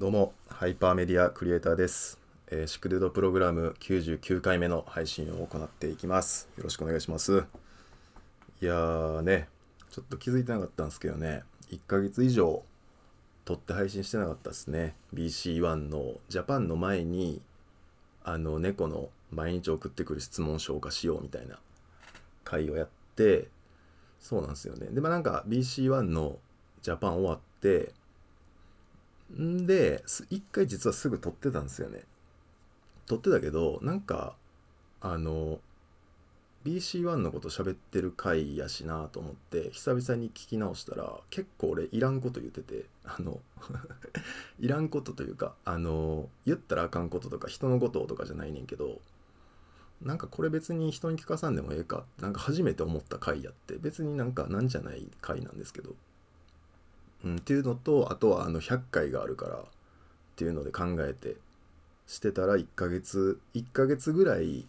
どうも、ハイパーメディアクリエイターです。えーシクルドプログラム99回目の配信を行っていきます。よろしくお願いします。いやーね、ちょっと気づいてなかったんですけどね、1ヶ月以上撮って配信してなかったですね。BC1 のジャパンの前に、あの、猫の毎日送ってくる質問消化しようみたいな回をやって、そうなんですよね。で、まあなんか BC1 のジャパン終わって、んで、一回実はすぐ撮ってたんですよね。撮ってたけど、なんか、あの、BC1 のこと喋ってる回やしなと思って、久々に聞き直したら、結構俺いらんこと言ってて、あの、いらんことというか、あの、言ったらあかんこととか、人のこととかじゃないねんけど、なんかこれ別に人に聞かさんでもええか、なんか初めて思った回やって、別になんかなんじゃない回なんですけど、うん、っていうのとあとはあの100回があるからっていうので考えてしてたら1ヶ月1ヶ月ぐらい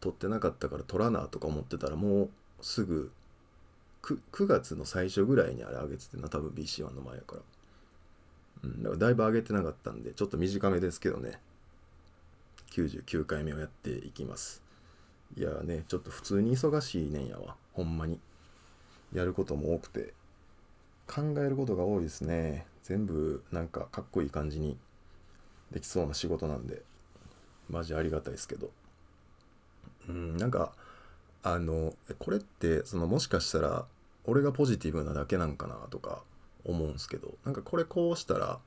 撮ってなかったから撮らなとか思ってたらもうすぐ 9, 9月の最初ぐらいにあれ上げててな多分 BC1 の前やから、うん、だからだいぶ上げてなかったんでちょっと短めですけどね。99回目をやっていきます。いやねちょっと普通に忙しいねんやわ。ほんまに。やることも多くて。考えることが多いですね。全部なんかかっこいい感じにできそうな仕事なんで。マジありがたいですけど。うんなんかあのこれってそのもしかしたら俺がポジティブなだけなんかなとか思うんすけどなんかこれこうしたら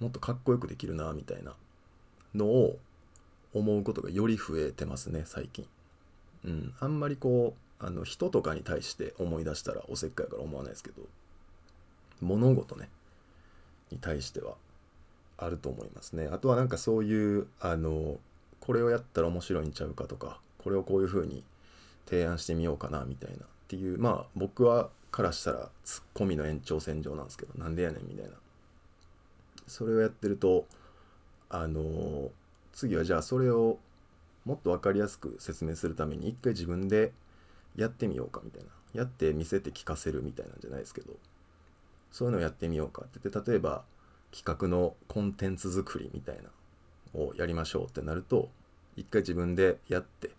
もっとかっこよくできるなみたいなのを思うことがより増えてますね最近。うんあんまりこうあの人とかに対して思い出したらおせっかいから思わないですけど。物事ね。に対してはあると思いますね。あとはなんかそういうあのこれをやったら面白いんちゃうかとかこれをこういう風に提案してみようかなみたいなっていうまあ僕はからしたらツッコミの延長線上なんですけどなんでやねんみたいな。それをやってるとあの次はじゃあそれをもっと分かりやすく説明するために一回自分でやってみようかみたいな。やって見せて聞かせるみたいなんじゃないですけど。そういうのをやってみようかって言って例えば企画のコンテンツ作りみたいなをやりましょうってなると一回自分でやって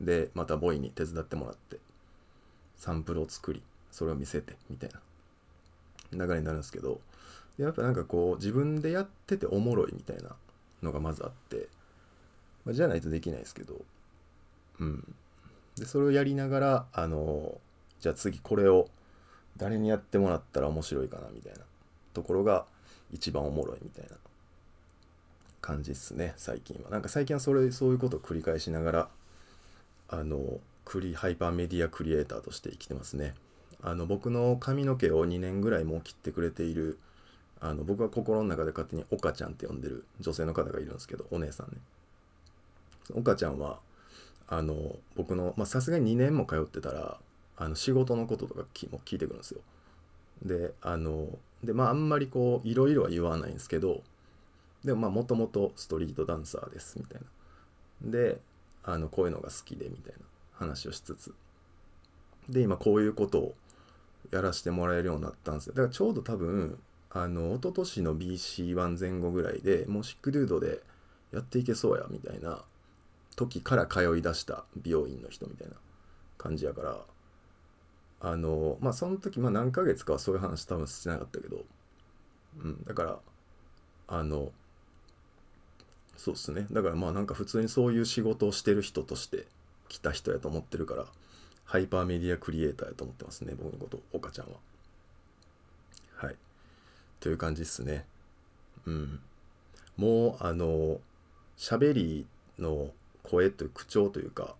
でまたボイに手伝ってもらってサンプルを作りそれを見せてみたいな流れになるんですけどやっぱなんかこう自分でやってておもろいみたいなのがまずあって、まあ、じゃないとできないですけどうん。でそれをやりながらあのじゃあ次これを誰にやってもらったら面白いかなみたいなところが一番おもろいみたいな感じっすね最近は。なんか最近はそれそういうことを繰り返しながらあのクリハイパーメディアクリエイターとして生きてますね。あの僕の髪の毛を2年ぐらいもう切ってくれているあの僕は心の中で勝手に岡ちゃんって呼んでる女性の方がいるんですけどお姉さんね。岡ちゃんはあの僕のさすがに2年も通ってたらあの仕事のこととかきも聞いてくるんですよ。であのでまああんまりこういろいろは言わないんですけどでもまあもともとストリートダンサーですみたいな。であのこういうのが好きでみたいな話をしつつ。で今こういうことをやらせてもらえるようになったんですよ。だからちょうど多分あの一昨年の BC1 前後ぐらいでもうシックデュードでやっていけそうやみたいな時から通い出した美容院の人みたいな感じやからあのまあその時まあ何ヶ月かはそういう話多分してなかったけどうんだからあのそうっすね。だからまあなんか普通にそういう仕事をしてる人として来た人やと思ってるからハイパーメディアクリエイターやと思ってますね僕のこと岡ちゃんは。はい。という感じっすね。うん。もうあの喋りの声という口調というか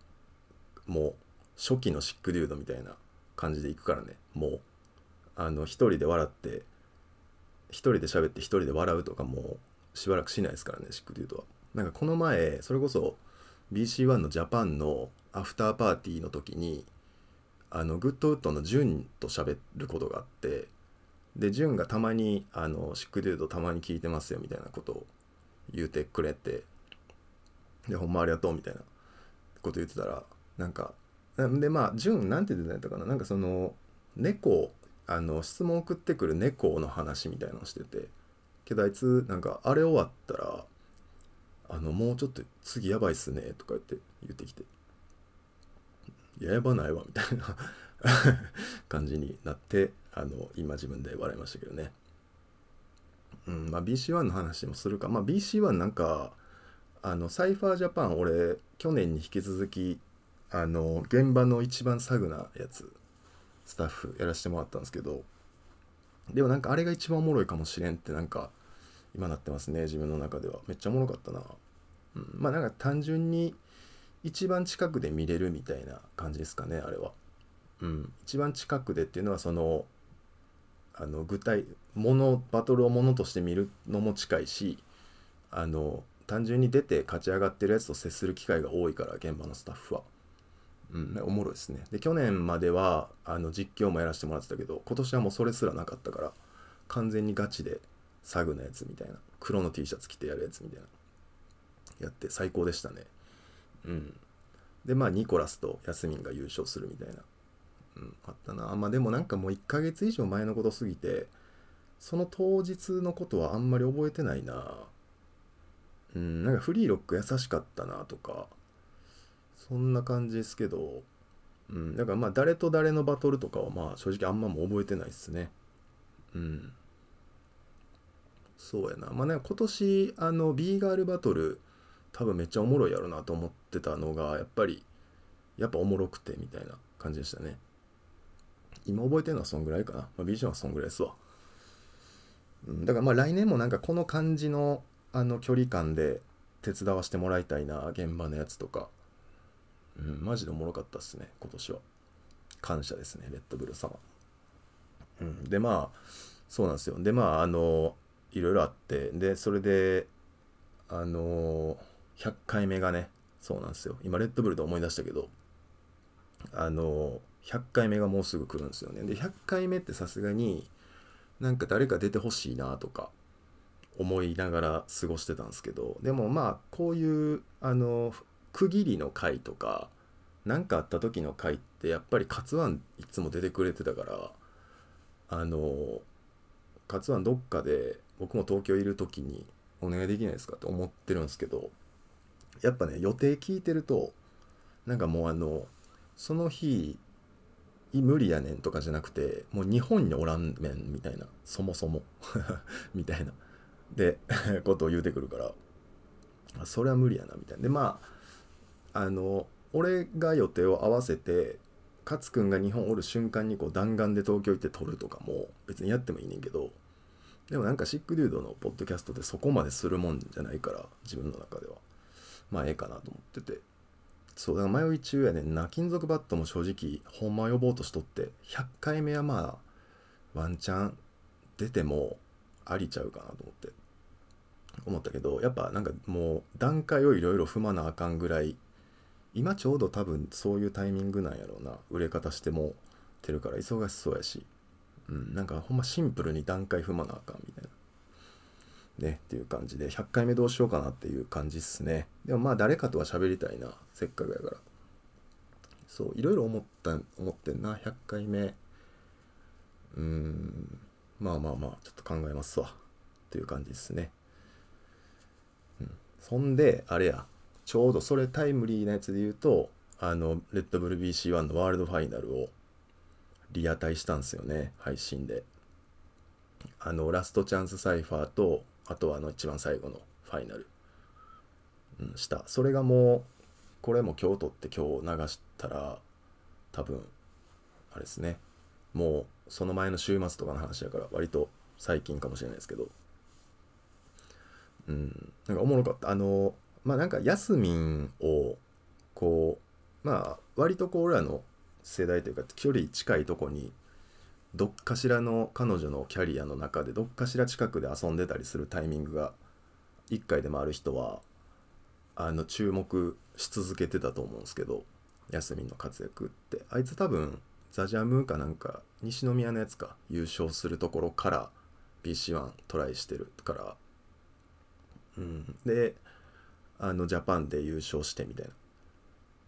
もう初期のシックデュードみたいな感じでいくからね。もう。あの一人で笑って一人で喋って一人で笑うとかもうしばらくしないですからね SICKDUDE は。なんかこの前それこそ BC1 のジャパンのアフターパーティーの時にあのグッドウッドのジュンと喋ることがあってでジュンがたまにあの SICKDUDE たまに聞いてますよみたいなことを言うてくれてでほんまありがとうみたいなこと言ってたらなんかでまあジュンなんて言ってたやったかな？なんかその猫あの質問送ってくる猫の話みたいのをしてて。けどあいつなんかあれ終わったらあのもうちょっと次やばいっすねとか言って言ってきてややばないわみたいな 感じになってあの今自分で笑いましたけどね。うんまあ BC1 の話もするか。まあ BC1 なんかあのサイファージャパン俺去年に引き続きあの現場の一番サグなやつスタッフやらせてもらったんですけどでもなんかあれが一番おもろいかもしれんってなんか今なってますね自分の中では。めっちゃおもろかったな、うん、まあなんか単純に一番近くで見れるみたいな感じですかねあれは。うん。一番近くでっていうのはそのあの具体ものバトルをものとして見るのも近いしあの単純に出て勝ち上がってるやつと接する機会が多いから現場のスタッフは。うん、おもろいですね。で去年まではあの実況もやらせてもらってたけど今年はもうそれすらなかったから完全にガチでサグのやつみたいな黒の T シャツ着てやるやつみたいなやって最高でしたね。うん。でまあニコラスとヤスミンが優勝するみたいな。うん、あったな。まあでもなんかもう1ヶ月以上前のことすぎてその当日のことはあんまり覚えてないな。うん、なんかフリーロック優しかったなとかそんな感じですけど、うん、だからまあ誰と誰のバトルとかはまあ正直あんまも覚えてないっすね。うん。そうやな。まあね、今年あの B ガールバトル多分めっちゃおもろいやろなと思ってたのがやっぱりやっぱおもろくてみたいな感じでしたね。今覚えてるのはそんぐらいかな。まあ、ビジョンはそんぐらいですわ。うん、だからまあ来年もなんかこの感じのあの距離感で手伝わせてもらいたいな現場のやつとかうん、マジでおもろかったっすね、今年は。感謝ですね、レッドブル様。うん、で、まあ、そうなんですよ。で、まあ、あの、いろいろあって、で、それで、あの、100回目がね、そうなんですよ。今、レッドブルで思い出したけど、あの、100回目がもうすぐ来るんですよね。で、100回目ってさすがに、なんか誰か出てほしいなとか思いながら過ごしてたんですけど、でもまあ、こういう、あの、区切りの回とか何かあった時の回ってやっぱり勝ワンいつも出てくれてたからあの勝ワンどっかで僕も東京いる時にお願いできないですかって思ってるんですけどやっぱね予定聞いてるとなんかもうあのその日無理やねんとかじゃなくてもう日本におらんねんみたいなそもそも みたいなでことを言うてくるからそれは無理やなみたいな。でまああの俺が予定を合わせて勝くんが日本おる瞬間にこう弾丸で東京行って撮るとかも別にやってもいいねんけどでもなんかシックデュードのポッドキャストでそこまでするもんじゃないから自分の中では。まあええかなと思ってて。そうだから迷い中やねんな。金属バットも正直ほんま呼ぼうとしとって100回目はまあワンチャン出てもありちゃうかなと思って思ったけどやっぱなんかもう段階をいろいろ踏まなあかんぐらい今ちょうど多分そういうタイミングなんやろうな。売れ方してもてるから忙しそうやし。うんなんかほんまシンプルに段階踏まなあかんみたいな。ねっていう感じで。100回目どうしようかなっていう感じっすね。でもまあ誰かとは喋りたいなせっかくやから。そういろいろ思った思ってんな100回目。うーんまあまあまあちょっと考えますわ。っていう感じですね、うん、そんであれや。ちょうどそれタイムリーなやつで言うとあのレッドブル BC1 のワールドファイナルをリアタイしたんですよね配信で。あのラストチャンスサイファーとあとはあの一番最後のファイナル、うん、した。それがもうこれも今日撮って今日流したら多分あれですね。もうその前の週末とかの話だから割と最近かもしれないですけど。うんなんかおもろかった。あのまあなんかヤスミンをこうまあ割とこう俺らの世代というか距離近いとこにどっかしらの彼女のキャリアの中でどっかしら近くで遊んでたりするタイミングが1回でもある人はあの注目し続けてたと思うんですけどヤスミンの活躍って。あいつ多分ザ・ジャムかなんか西宮のやつか優勝するところから BC1 トライしてるから。うん。であのジャパンで優勝してみたいな。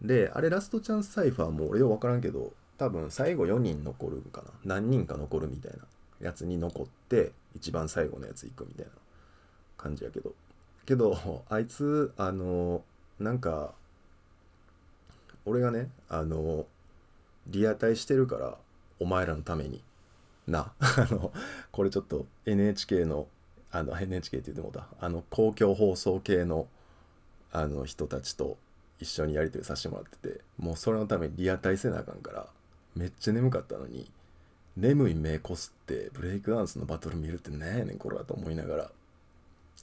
で、あれラストチャンスサイファーも俺よ分からんけど、多分最後4人残るんかな。何人か残るみたいな。やつに残って、一番最後のやつ行くみたいな。感じやけど。けどあいつあのなんか俺がねあのリアタイしてるからお前らのために。な。あのこれちょっと NHK のあの NHK って言ってもうた。あの公共放送系のあの人たちと一緒にやり取りさせてもらっててもうそれのためにリアタイせなあかんからめっちゃ眠かったのに眠い目こすってブレイクダンスのバトル見るって何やねんこれはと思いながら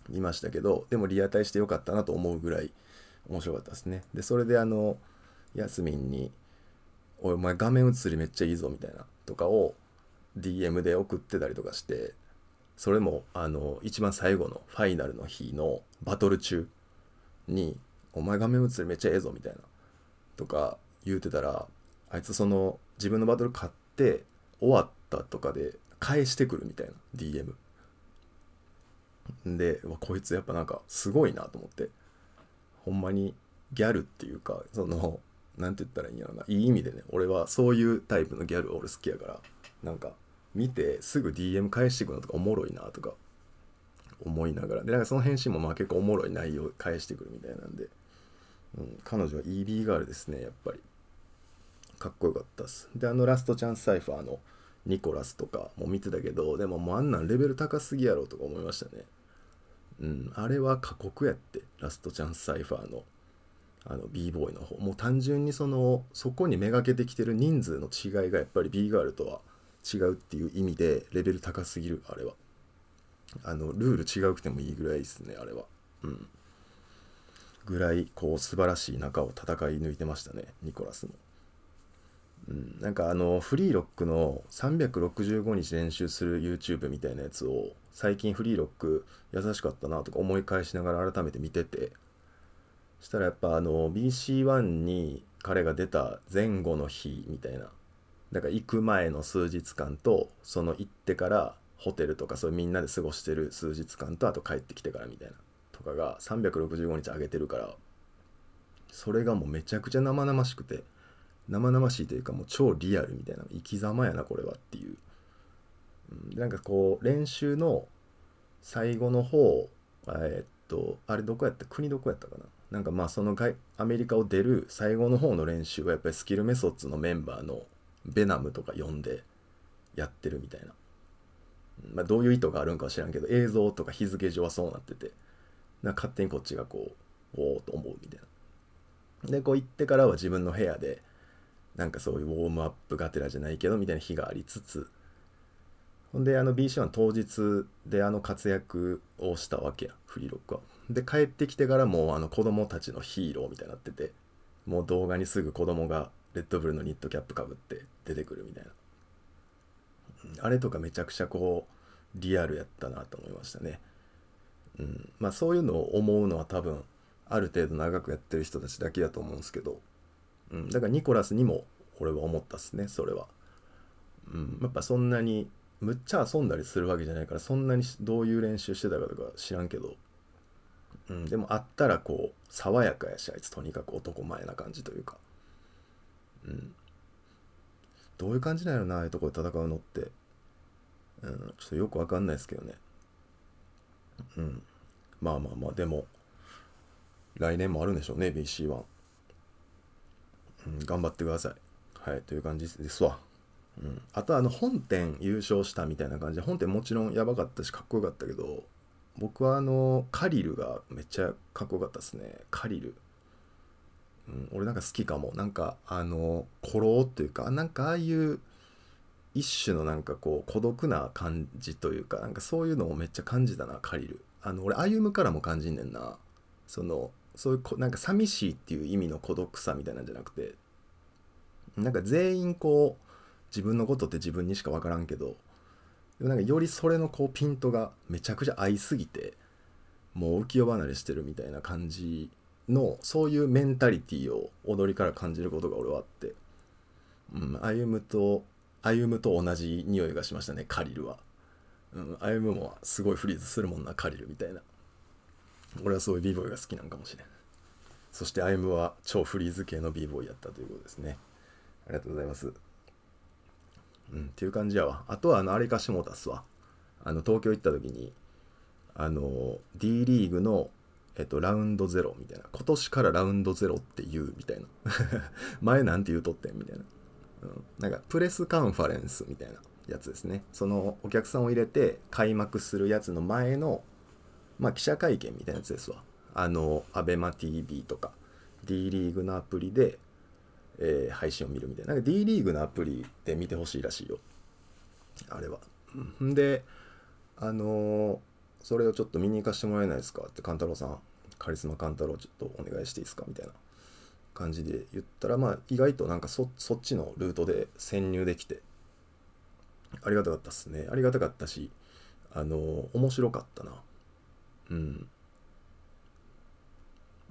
見ましたけどでもリアタイしてよかったなと思うぐらい面白かったですね。でそれであのヤスミンに「おいお前画面映りめっちゃいいぞ」みたいなとかを DM で送ってたりとかしてそれもあの一番最後のファイナルの日のバトル中に「お前画面映りめっちゃええぞ」みたいなとか言うてたらあいつその自分のバトル勝って終わったとかで返してくるみたいな DM でこいつやっぱなんかすごいなと思って。ほんまにギャルっていうかその何て言ったらいいんやろな。いい意味でね俺はそういうタイプのギャル俺好きやからなんか見てすぐ DM 返してくるのとかおもろいなとか思いながら。でなんかその返信もまあ結構おもろい内容返してくるみたいなんで、うん、彼女は EB ガールですねやっぱり。かっこよかったっす。であのラストチャンスサイファーのニコラスとかも見てたけどでももうあんなんレベル高すぎやろとか思いましたね。うんあれは過酷やってラストチャンスサイファーのあの b ボーイの方。もう単純にそのそこにめがけてきてる人数の違いがやっぱり b ガールとは違うっていう意味でレベル高すぎるあれは。あのルール違うくてもいいぐらいですねあれは。うん。ぐらいこう素晴らしい中を戦い抜いてましたねニコラスも。うん、なんかあのフリーロックの365日練習する YouTube みたいなやつを最近フリーロック優しかったなとか思い返しながら改めて見てて。したらやっぱあの BC1 に彼が出た前後の日みたいな。だから行く前の数日間とその行ってからホテルとかそうみんなで過ごしてる数日間とあと帰ってきてからみたいなとかが365日上げてるからそれがもうめちゃくちゃ生々しくて。生々しいというかもう超リアルみたいな生き様やなこれはっていう、うん、なんかこう練習の最後の方えー、っとあれどこやった？国どこやったかな？なんかまあそのアメリカを出る最後の方の練習はやっぱりスキルメソッツのメンバーのベナムとか呼んでやってるみたいな、まあ、どういう意図があるんかは知らんけど映像とか日付上はそうなっててな勝手にこっちがこうおおと思うみたいなでこう行ってからは自分の部屋でなんかそういうウォームアップがてらじゃないけどみたいな日がありつつほんであの BC1 当日であの活躍をしたわけやフリーロックは。で帰ってきてからもうあの子供たちのヒーローみたいになっててもう動画にすぐ子供がレッドブルのニットキャップかぶって出てくるみたいなあれとかめちゃくちゃこうリアルやったなと思いましたね。うん、まあそういうのを思うのは多分ある程度長くやってる人たちだけだと思うんですけど。うん、だからニコラスにも俺は思ったっすねそれは、うん、やっぱそんなにむっちゃ遊んだりするわけじゃないからそんなにどういう練習してたかとか知らんけど、うん、でもあったらこう爽やかやしあいつとにかく男前な感じというか。うん。どういう感じなんやろなああいうとこで戦うのって、うん、ちょっとよくわかんないですけどね。うん。まあまあまあでも来年もあるんでしょうね BC1 うん、頑張ってください。はい、という感じですわ。うん、あとあの本店優勝したみたいな感じで本店もちろんやばかったしかっこよかったけど僕はあのカリルがめっちゃかっこよかったですね。カリル、うん、俺なんか好きかも。なんかあの古老っていうかなんかああいう一種のなんかこう孤独な感じというかなんかそういうのをめっちゃ感じたなカリル。あの俺歩むからも感じんねんな。そのそういうなんか寂しいっていう意味の孤独さみたいなんじゃなくてなんか全員こう自分のことって自分にしか分からんけどなんかよりそれのこうピントがめちゃくちゃ合いすぎてもう浮世離れしてるみたいな感じのそういうメンタリティーを踊りから感じることが俺はあって、うん、歩むと歩むと同じ匂いがしましたねカリルは、うん、歩むもすごいフリーズするもんなカリルみたいな。俺はそういう b ボーイが好きなんかもしれん。そして歩夢は超フリーズ系の b ボーイやったということですね。ありがとうございます。うんっていう感じやわ。あとはあのあれかしもたすわ。あの東京行った時にあの D リーグのえっと、ラウンドゼロみたいな。今年からラウンドゼロって言うみたいな。前なんて言うとってんみたいな。うん、なんか、プレスカンファレンスみたいなやつですね。そのお客さんを入れて開幕するやつの前の、まあ、記者会見みたいなやつですわ。あの、アベマ TV とか、D リーグのアプリで、えー、配信を見るみたいな。なんか D リーグのアプリで見てほしいらしいよ。あれは。んで、あのーそれをちょっと見に行かしてもらえないですか？って勘太郎さんカリスマ勘太郎ちょっとお願いしていいですか？みたいな感じで言ったらまあ意外となんかそそっちのルートで潜入できてありがたかったっすねありがたかったしあの面白かったな。うん。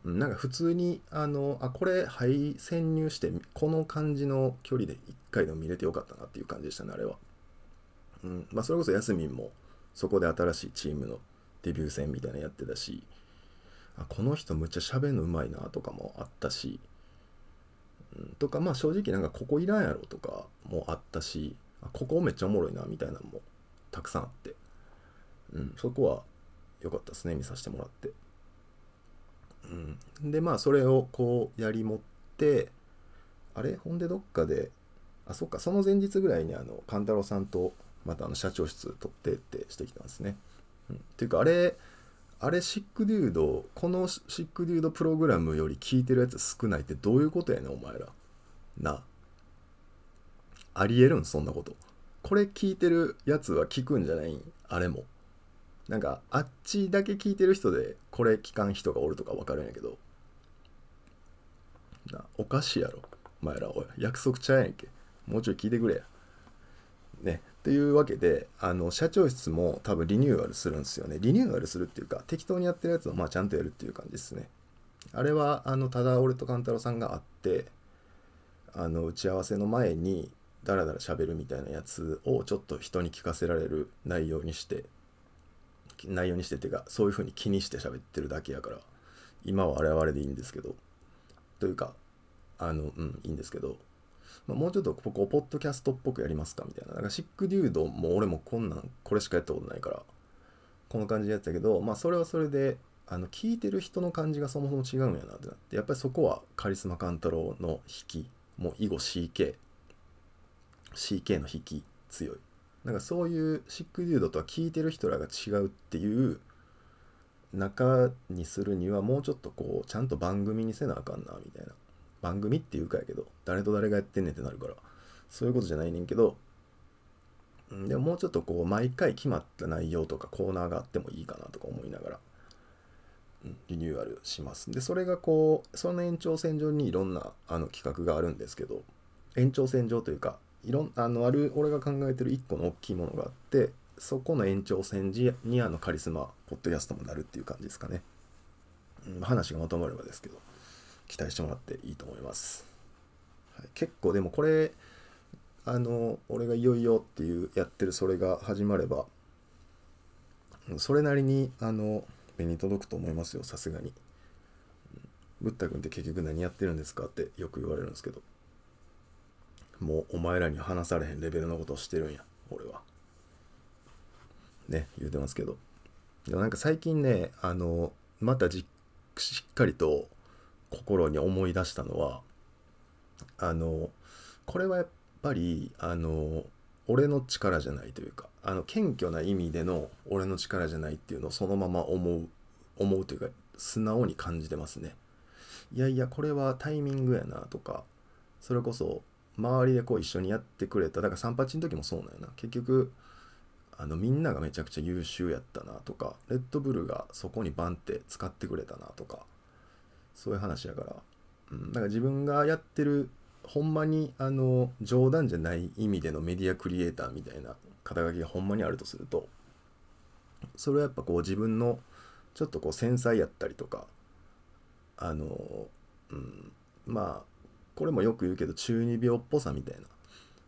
なんか普通にあのあこれはい潜入してこの感じの距離で1回でも見れてよかったなっていう感じでしたねあれは。うん。まあそれこそヤスミンもそこで新しいチームのデビュー戦みたいなのやってたしあこの人むっちゃ喋るのうまいなとかもあったし、うん、とかまあ正直なんかここいらんやろとかもあったしあここめっちゃおもろいなみたいなのもたくさんあって、うん、そこは良かったですね見させてもらって、うん、でまあそれをこうやりもってあれ？ほんでどっかであそっかその前日ぐらいにあの勘太郎さんとまたあの社長室取ってってしてきたんですね。うん、っていうかあれあれシックデュードこのシックデュードプログラムより聞いてるやつ少ないってどういうことやねんお前ら。なありえるんそんなこと。これ聞いてるやつは聞くんじゃない？んあれも。なんかあっちだけ聞いてる人でこれ聞かん人がおるとか分かるんやけどなおかしいやろお前らおい約束ちゃうやんけもうちょい聞いてくれやねというわけであの社長室も多分リニューアルするんですよね。リニューアルするっていうか適当にやってるやつをまあちゃんとやるっていう感じですね。あれはあのただ俺と勘太郎さんが会ってあの打ち合わせの前にダラダラ喋るみたいなやつをちょっと人に聞かせられる内容にして内容にしてっていうかそういう風に気にして喋ってるだけやから今はあれはあれでいいんですけどというかあのうんいいんですけどまあ、もうちょっとここポッドキャストっぽくやりますかみたいな。なんかシックデュードも俺もこんなん、これしかやったことないから、この感じでやってたけど、まあそれはそれで、あの、聞いてる人の感じがそもそも違うんやなってなって、やっぱりそこはカリスマ勘太郎の引き、もう以後 CK、CK の引き強い。なんかそういうシックデュードとは聞いてる人らが違うっていう中にするにはもうちょっとこうちゃんと番組にせなあかんなみたいな番組っていうかやけど、誰と誰がやってんねんってなるから、そういうことじゃないねんけど、でももうちょっとこう、毎回決まった内容とかコーナーがあってもいいかなとか思いながら、リニューアルします。で、それがこう、その延長線上にいろんなあの企画があるんですけど、延長線上というか、いろんあのある俺が考えてる一個の大きいものがあってそこの延長線にあのカリスマポッドキャストもなるっていう感じですかね、うん、話がまとまればですけど期待してもらっていいと思います。はい、結構でもこれあの俺がいよいよっていうやってるそれが始まればそれなりにあの目に届くと思いますよさすがに。ブッダ君って結局何やってるんですかってよく言われるんですけどもうお前らに話されへんレベルのことをしてるんや俺は。ね言うてますけど。でもなんか最近ねあのまたじっしっかりと心に思い出したのはあのこれはやっぱりあの俺の力じゃないというかあの謙虚な意味での俺の力じゃないっていうのをそのまま思う思うというか素直に感じてますね。いやいやこれはタイミングやなとかそれこそ周りでこう一緒にやってくれただから38の時もそうなんやな。結局あのみんながめちゃくちゃ優秀やったなとかレッドブルがそこにバンって使ってくれたなとかそういう話やから、うん、だから自分がやってるほんまにあの冗談じゃない意味でのメディアクリエイターみたいな肩書きがほんまにあるとするとそれはやっぱこう自分のちょっとこう繊細やったりとかあの、うん、まあこれもよく言うけど中二病っぽさみたいな。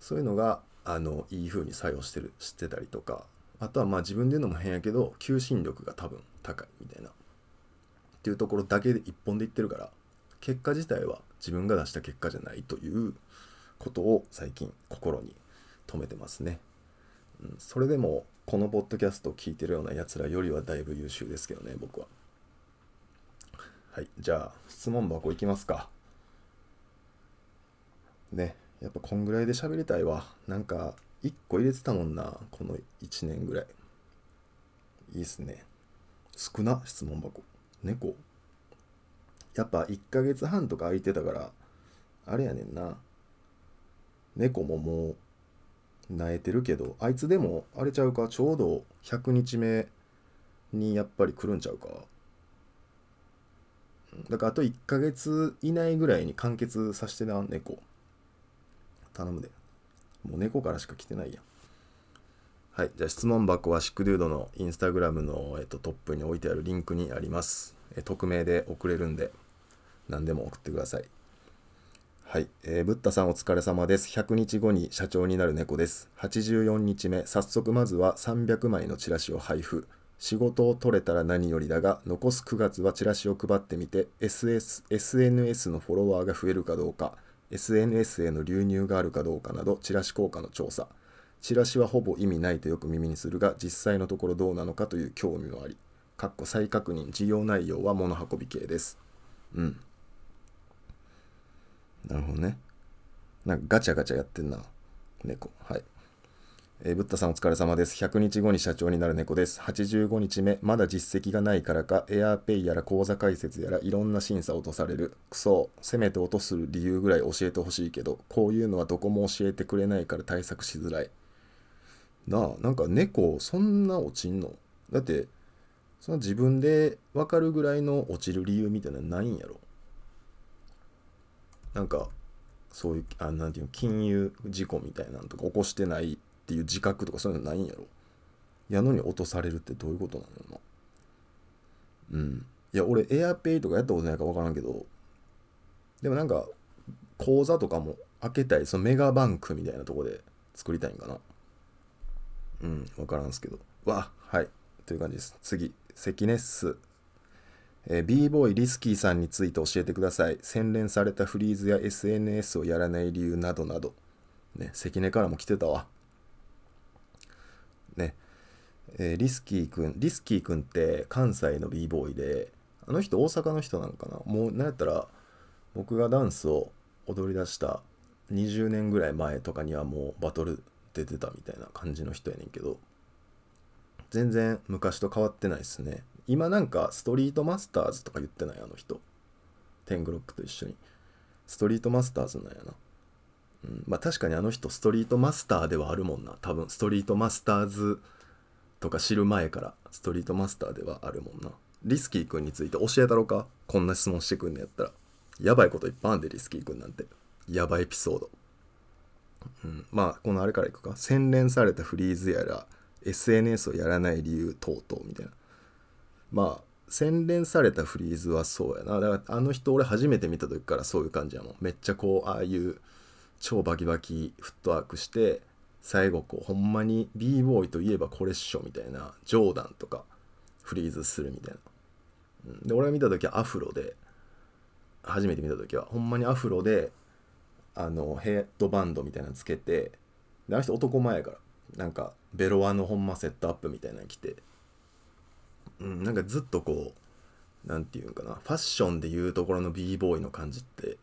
そういうのがあのいい風に作用してるしてたりとか。あとはまあ自分で言うのも変やけど求心力が多分高いみたいな。っていうところだけで一本で言ってるから結果自体は自分が出した結果じゃないということを最近心に留めてますね。うん、それでもこのポッドキャストを聞いてるようなやつらよりはだいぶ優秀ですけどね僕は。はいじゃあ質問箱いきますか。ねやっぱこんぐらいで喋りたいわ。なんか1個入れてたもんなこの1年ぐらい。いいっすね。少な質問箱。猫。やっぱ1ヶ月半とか空いてたからあれやねんな。猫ももう萎えてるけどあいつでもあれちゃうかちょうど100日目にやっぱり来るんちゃうか。だからあと1ヶ月以内ぐらいに完結させてな猫。頼むで。もう猫からしか来てないやん。はいじゃあ質問箱はシックデュードのインスタグラムの、えっと、トップに置いてあるリンクにありますえ匿名で送れるんで何でも送ってくださいはい、えー、ブッダさんお疲れ様です。100日後に社長になる猫です。84日目、早速まずは300枚のチラシを配布。仕事を取れたら何よりだが、残す9月はチラシを配ってみて、SS、SNS のフォロワーが増えるかどうか、SNS への流入があるかどうかなど、チラシ効果の調査。チラシはほぼ意味ないとよく耳にするが、実際のところどうなのかという興味もあり。かっこ再確認、事業内容は物運び系です。うん。なるほどね。なんかガチャガチャやってんな。猫。はい。えー、ブッダさんお疲れ様です。100日後に社長になる猫です。85日目、まだ実績がないからか、エアーペイやら口座開設やらいろんな審査を落とされる。クソ、せめて落とす理由ぐらい教えてほしいけど、こういうのはどこも教えてくれないから対策しづらい。なあ、なんか猫、そんな落ちんの？だって、その自分で分かるぐらいの落ちる理由みたいなのないんやろ？なんかそういうあなんていうの？金融事故みたいなのとか起こしてないっていう自覚とかそういうのないんやろ？やのに落とされるってどういうことなの？うん。いや俺エアペイとかやったことないか分からんけどでもなんか口座とかも開けたいそのメガバンクみたいなとこで作りたいんかな？うん分からんすけどわはいという感じです次関根っすえー、b ボーイリスキーさんについて教えてください。洗練されたフリーズや SNS をやらない理由などなど。ね、関根からも来てたわ。ね、えー、リスキーくん、リスキーくんって関西の b ボーイで、あの人大阪の人なんかなもうなんやったら僕がダンスを踊り出した20年ぐらい前とかにはもうバトル出てたみたいな感じの人やねんけど、全然昔と変わってないっすね。今なんかストリートマスターズとか言ってないあの人。テングロックと一緒に。ストリートマスターズなんやな、うん、まあ確かにあの人ストリートマスターではあるもんな。多分ストリートマスターズとか知る前からストリートマスターではあるもんな。リスキー君について教えたろか？こんな質問してくんねやったら。やばいこといっぱいあんでリスキー君なんて。やばいエピソード。うん、まあこのあれからいくか。洗練されたフリーズやら SNS をやらない理由等々みたいな。まあ洗練されたフリーズはそうやな。だからあの人俺初めて見た時からそういう感じやもん。めっちゃこうああいう超バキバキフットワークして最後こうほんまに b ボーイといえばこれっしょみたいなジョーダンとかフリーズするみたいな、うん、で俺が見た時はアフロで初めて見た時はほんまにアフロであのヘッドバンドみたいなのつけてであの人男前やから。なんかベロアのほんまセットアップみたいなの着て。うん、なんかずっとこう何て言うんかな。ファッションでいうところの b ボーイの感じって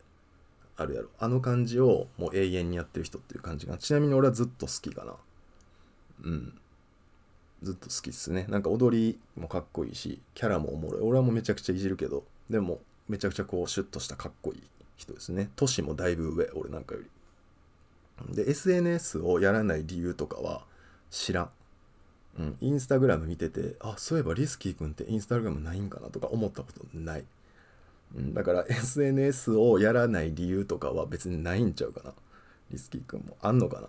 あるやろ。あの感じをもう永遠にやってる人っていう感じがちなみに俺はずっと好きかな。うん。ずっと好きっすね。なんか踊りもかっこいいしキャラもおもろい。俺はもうめちゃくちゃいじるけどでもめちゃくちゃこうシュッとしたかっこいい。人ですね。年もだいぶ上俺なんかより。で SNS をやらない理由とかは知らん。うん、インスタグラム見ててあそういえばリスキー君ってインスタグラムないんかなとか思ったことない、うん、だから SNS をやらない理由とかは別にないんちゃうかな。リスキー君もあんのかな。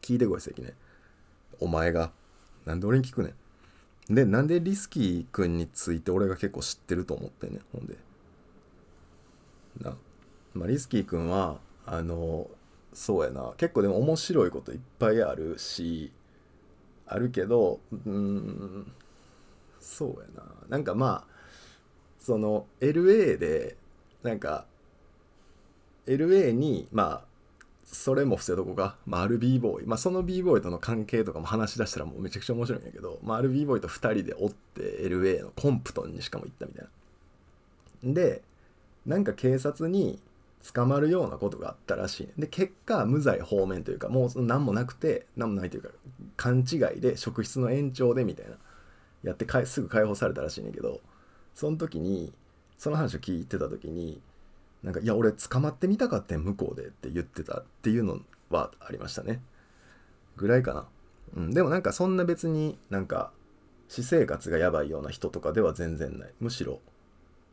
聞いてこい関ねお前が。なんで俺に聞くねん。でなんでリスキー君について俺が結構知ってると思ってんねんほんで。なまあリスキー君はあのそうやな。結構でも面白いこといっぱいあるしあるけどうんそうやな。なんかまあその LA でなんか LA にまあそれも伏せとこか、まあ、ある b ボーイ、まあ、その b ボーイとの関係とかも話し出したらもうめちゃくちゃ面白いんやけど、まあ、ある b ボーイと2人でおって LA のコンプトンにしかも行ったみたいな。でなんか警察に捕まるようなことがあったらしい、で結果無罪放免というかもう何もなくて何もないというか勘違いで職質の延長でみたいな。やってかすぐ解放されたらしいねんけどその時にその話を聞いてた時になんかいや俺捕まってみたかったん向こうでって言ってたっていうのはありましたね。ぐらいかな、うん、でもなんかそんな別になんか私生活がやばいような人とかでは全然ない。むしろ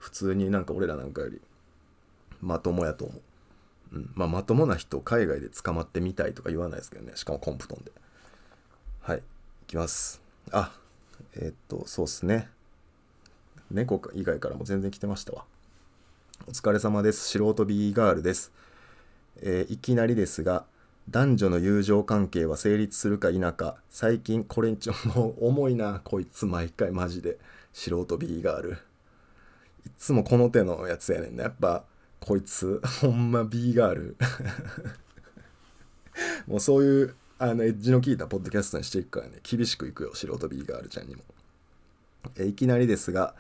普通になんか俺らなんかよりまともやと思う。うん、まあまともな人海外で捕まってみたいとか言わないですけどね。しかもコンプトンで。はい。いきます。あえー、っとそうっすね。猫以外からも全然来てましたわ。お疲れ様です。素人 B ガールです、えー、いきなりですが男女の友情関係は成立するか否か最近これんちょもう重いなこいつ毎回マジで。素人 B ガール。いつもこの手のやつやねんな。やっぱこいつ ほんま B ガール。もうそういうあのエッジの効いたポッドキャストにしていくからね。厳しくいくよ素人 B ガールちゃんにも。えいきなりですが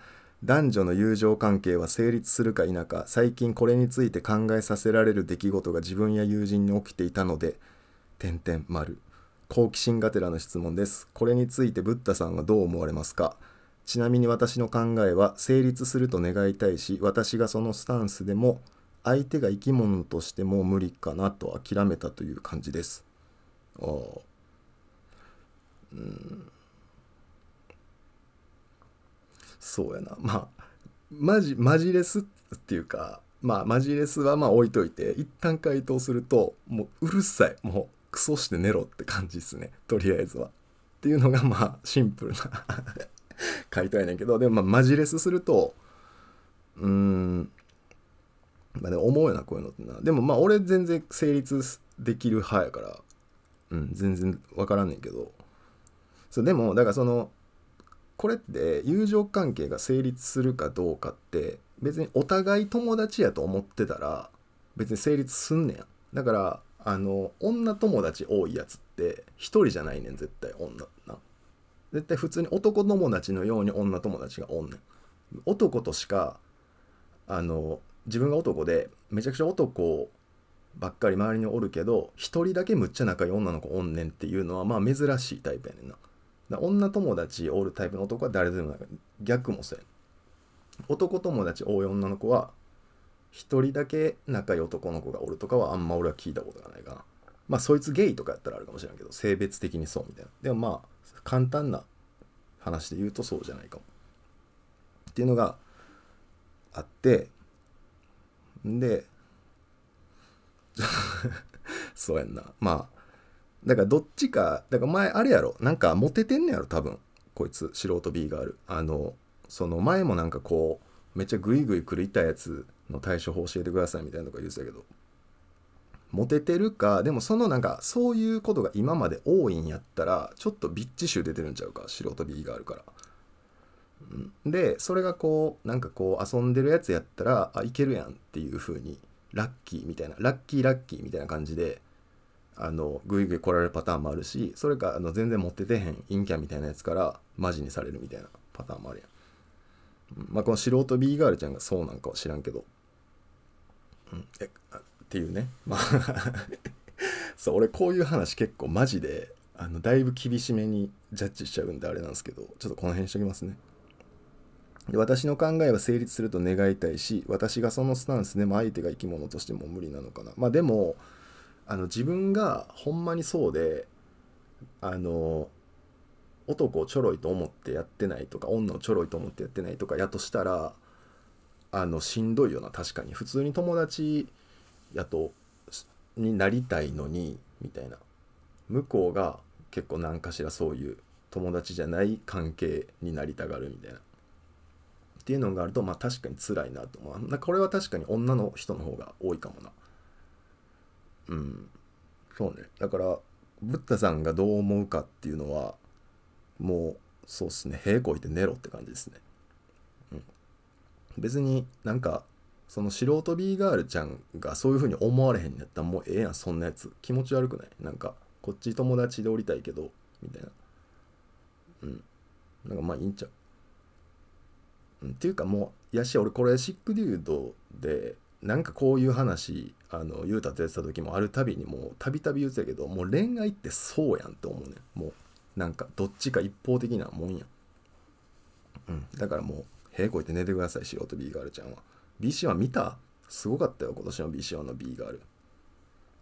男女の友情関係は成立するか否か最近これについて考えさせられる出来事が自分や友人に起きていたので点々丸。好奇心がてらの質問です。これについてブッダさんはどう思われますか？ちなみに私の考えは成立すると願いたいし私がそのスタンスでも相手が生き物としても無理かなと諦めたという感じです。あうん。そうやな。まあマジマジレスっていうかまあマジレスはまあ置いといて一旦回答するともううるさい。もうクソして寝ろって感じですね。とりあえずは。っていうのがまあシンプルな回答やねんけどでもまあマジレスするとうーんまあでも思うよなこういうのってな。でもまあ俺全然成立できる派やからうん全然分からんねんけど。そうでもだからそのこれって友情関係が成立するかどうかって別にお互い友達やと思ってたら別に成立すんねや。だからあの女友達多いやつって一人じゃないねん絶対女。な。絶対普通に男友達のように女友達がおんねん。男としかあの自分が男でめちゃくちゃ男ばっかり周りにおるけど一人だけむっちゃ仲いい女の子おんねんっていうのはまあ珍しいタイプやねんな。女友達おるタイプの男は誰でもない逆もそうやねん。男友達多い女の子は一人だけ仲いい男の子がおるとかはあんま俺は聞いたことがないかな。まあそいつゲイとかやったらあるかもしれんけど性別的にそうみたいな。でもまあ簡単な話で言うとそうじゃないかも。っていうのがあってで そうやんな。まあだからどっちかだから前あれやろ。なんかモテてんねやろ多分。こいつ素人 B があるあのその前もなんかこうめっちゃグイグイ狂いたやつの対処法教えてくださいみたいなとか言ってたけど。モテてるかでもそのなんかそういうことが今まで多いんやったらちょっとビッチ臭出てるんちゃうか素人 B があるから。でそれがこうなんかこう遊んでるやつやったらあいけるやんっていう風にラッキーみたいなラッキーラッキーみたいな感じであのグイグイ来られるパターンもあるしそれかあの全然持っててへん陰キャみたいなやつからマジにされるみたいなパターンもあるやん、まあこの素人 B ガールちゃんがそうなんかは知らんけど、うん、えっていうね。まあ そう俺こういう話結構マジであのだいぶ厳しめにジャッジしちゃうんであれなんですけどちょっとこの辺にしときますね。で私の考えは成立すると願いたいし私がそのスタンスでも相手が生き物としても無理なのかな。まあでもあの自分がほんまにそうであの男をちょろいと思ってやってないとか女をちょろいと思ってやってないとかやとしたらあのしんどいよな確かに。普通に友達やとになりたいのにみたいな。向こうが結構何かしらそういう友達じゃない関係になりたがるみたいな。っていうのがあるとまあ確かに辛いなと思う。これは確かに女の人の方が多いかもな。うん。そうね。だからブッダさんがどう思うかっていうのはもうそうっすね。平こいて寝ろって感じですね、うん、別になんかその素人 B ガールちゃんがそういう風に思われへんやったらもうええやんそんなやつ。気持ち悪くない？なんかこっち友達でおりたいけどみたいな。うん。なんかまあいいんちゃう、うん、っていうかもうやし俺これシックデュードでなんかこういう話あのゆうたとやってた時もあるたびにもうたびたび言ってたけどもう恋愛ってそうやんって思うねもうなんかどっちか一方的なもんやうん。だからもうへえこいて寝てください素人 B ガールちゃんは。BC1 見た？すごかったよ。今年の BC1 の B ガール。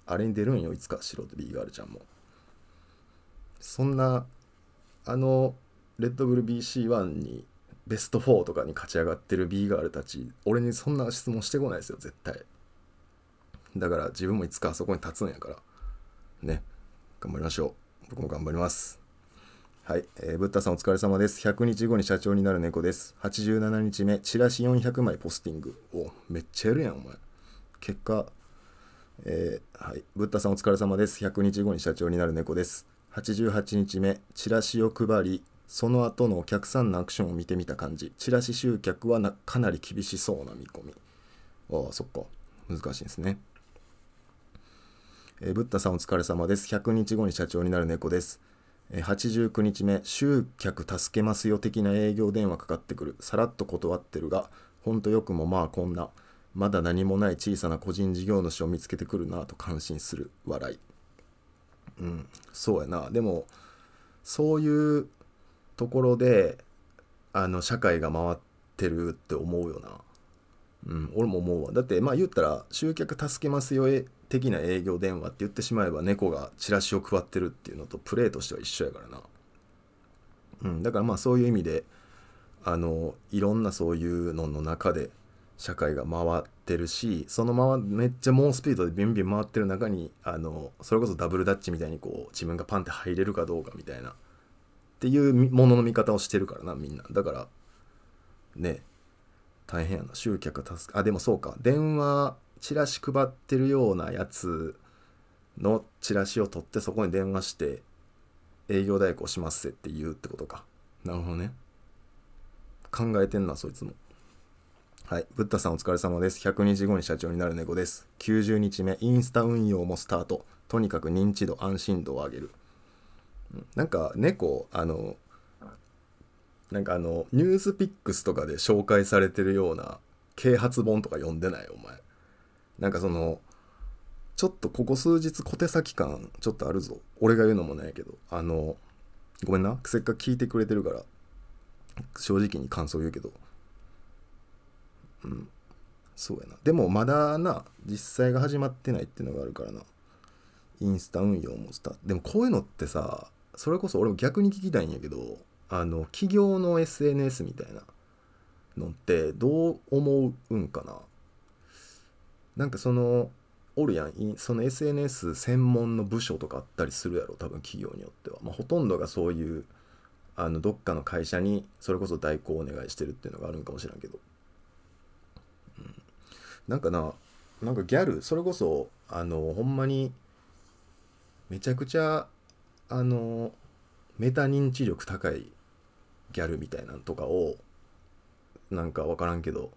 あれに出るんよ。いつか素人 B ガールちゃんも。そんなあのレッドブル BC1 にベスト4とかに勝ち上がってる B ガールたち俺にそんな質問してこないですよ。絶対。だから自分もいつかあそこに立つんやから。ね。頑張りましょう。僕も頑張ります。はい、えー、ブッダさんお疲れ様です。100日後に社長になる猫です。87日目チラシ400枚ポスティング。おめっちゃやるやんお前。結果えー、はい、ブッダさんお疲れ様です。100日後に社長になる猫です。88日目チラシを配りその後のお客さんのアクションを見てみた感じ。チラシ集客はかなり厳しそうな見込み。ああそっか。難しいですね。えー、ブッダさんお疲れ様です。100日後に社長になる猫です。89日目、集客助けますよ的な営業電話かかってくる。さらっと断ってるが、ほんとよくもまあこんな、まだ何もない小さな個人事業主を見つけてくるなと感心する笑い。うん、そうやな。でも、そういうところで、あの、社会が回ってるって思うよな。うん、俺も思うわ。だって、まあ言ったら、集客助けますよ的な営業電話って言ってしまえば猫がチラシを配ってるっていうのとプレーとしては一緒やからな。うん、だからまあそういう意味であのいろんなそういうのの中で社会が回ってるしそのままめっちゃ猛スピードでビンビン回ってる中にあのそれこそダブルダッチみたいにこう自分がパンって入れるかどうかみたいなっていうものの見方をしてるからなみんなだからね大変やな。集客助けあでもそうか。電話チラシ配ってるようなやつのチラシを取ってそこに電話して営業代行しますって言うってことか。なるほどね。考えてんなそいつも。はい。ブッダさんお疲れ様です。100日後に社長になる猫です。90日目インスタ運用もスタート。とにかく認知度安心度を上げる。なんか猫あのなんかあのニュースピックスとかで紹介されてるような啓発本とか読んでないお前。なんかそのちょっとここ数日小手先感ちょっとあるぞ。俺が言うのもないけど。あのごめんな。せっかく聞いてくれてるから正直に感想言うけど。うん。そうやな。でもまだな実際が始まってないっていうのがあるからな。インスタ運用もスタでもこういうのってさそれこそ俺も逆に聞きたいんやけどあの企業の SNS みたいなのってどう思うんかな？なんかそのおるやん。その SNS 専門の部署とかあったりするやろ多分企業によっては、まあ、ほとんどがそういうあのどっかの会社にそれこそ代行お願いしてるっていうのがあるんかもしれんけど、うん、なんかななんかギャルそれこそあのほんまにめちゃくちゃあのメタ認知力高いギャルみたいなんとかをなんか分からんけど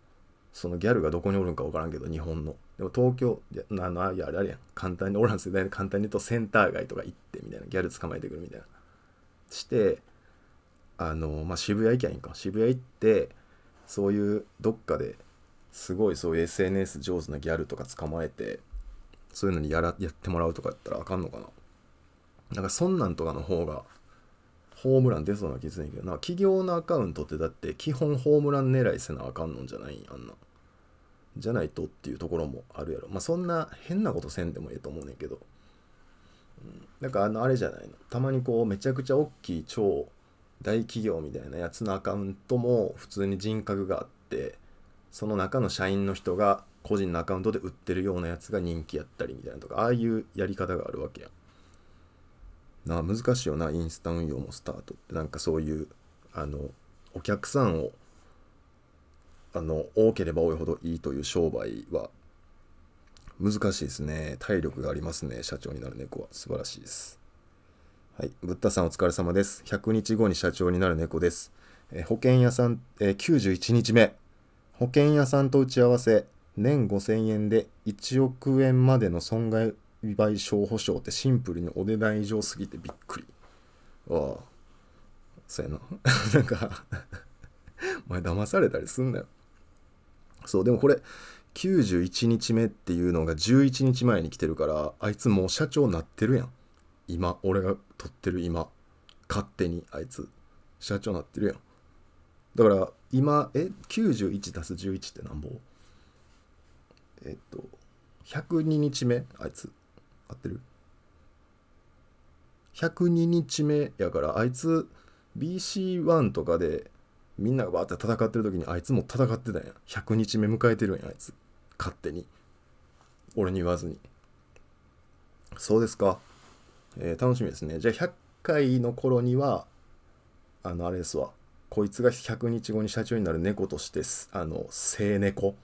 そのギャルがどこにおるんか分からんけど日本の。でも東京いやあのあれあれやん。簡単にオラン世代で簡単に言うとセンター街とか行ってみたいな。ギャル捕まえてくるみたいな。してあのまあ渋谷行きゃいいんか。渋谷行ってそういうどっかですごいそういう SNS 上手なギャルとか捕まえてそういうのにやらやってもらうとかやったらあかんのかな。なんかそんなんとかの方がホームラン出そうな気するんけどな企業のアカウントってだって基本ホームラン狙いせなあかんのんじゃないんあんな。じゃないとっていうところもあるやろ。まあそんな変なことせんでもええと思うねんけど、うん、なんかあのあれじゃないの。たまにこうめちゃくちゃ大きい超大企業みたいなやつのアカウントも普通に人格があってその中の社員の人が個人のアカウントで売ってるようなやつが人気やったりみたいなとかああいうやり方があるわけやん。な難しいよなインスタ運用もスタート。ってなんかそういうあのお客さんをあの多ければ多いほどいいという商売は難しいですね。体力がありますね社長になる猫は。素晴らしいです。はい。ブッダさんお疲れ様です。100日後に社長になる猫です、え保険屋さん、え91日目。保険屋さんと打ち合わせ年5000円で1億円までの損害賠償保証ってシンプルにお値段以上すぎてびっくり。ああ。そうやな。なんかお前騙されたりすんなよ。そうでもこれ91日目っていうのが11日前に来てるからあいつもう社長なってるやん。今俺が撮ってる今。勝手にあいつ。社長なってるやん。だから今え？91足す11ってなんぼ？えっと102日目あいつ。合ってる？102日目やからあいつ BC1 とかでみんながバーって戦ってる時にあいつも戦ってたんや。100日目迎えてるんやあいつ。勝手に。俺に言わずに。そうですか、えー楽しみですね。じゃあ100回の頃にはあのあれですわ。こいつが100日後に社長になる猫としてあの生猫。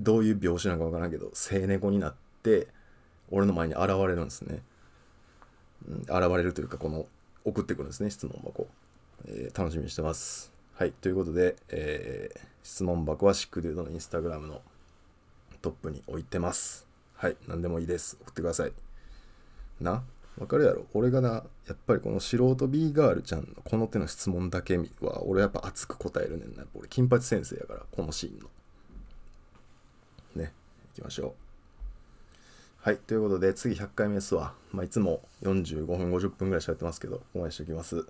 どういう描写なのかわからんけど生猫になって俺の前に現れるんですね、うん、現れるというかこの送ってくるんですね。質問箱、えー楽しみにしてます。はいということで、えー質問箱はシックデュードのインスタグラムのトップに置いてます。はい何でもいいです。送ってください。なわかるやろ。俺がなやっぱりこの素人 B ガールちゃんのこの手の質問だけは俺やっぱ熱く答えるねんな。やっぱ俺金八先生やからこのシーンの。ね行きましょう。はいということで次100回目ですわ、まあ、いつも45分50分ぐらい喋ってますけどここまでしておきます。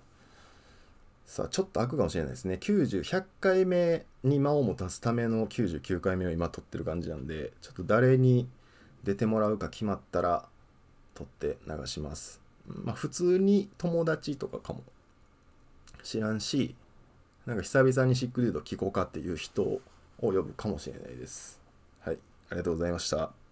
さあちょっと開くかもしれないですね。90100回目に間を持たすための99回目を今撮ってる感じなんでちょっと誰に出てもらうか決まったら撮って流します。まあ普通に友達とかかも知らんしなんか久々にシックデュード聞こうかっていう人を呼ぶかもしれないです。はいありがとうございました。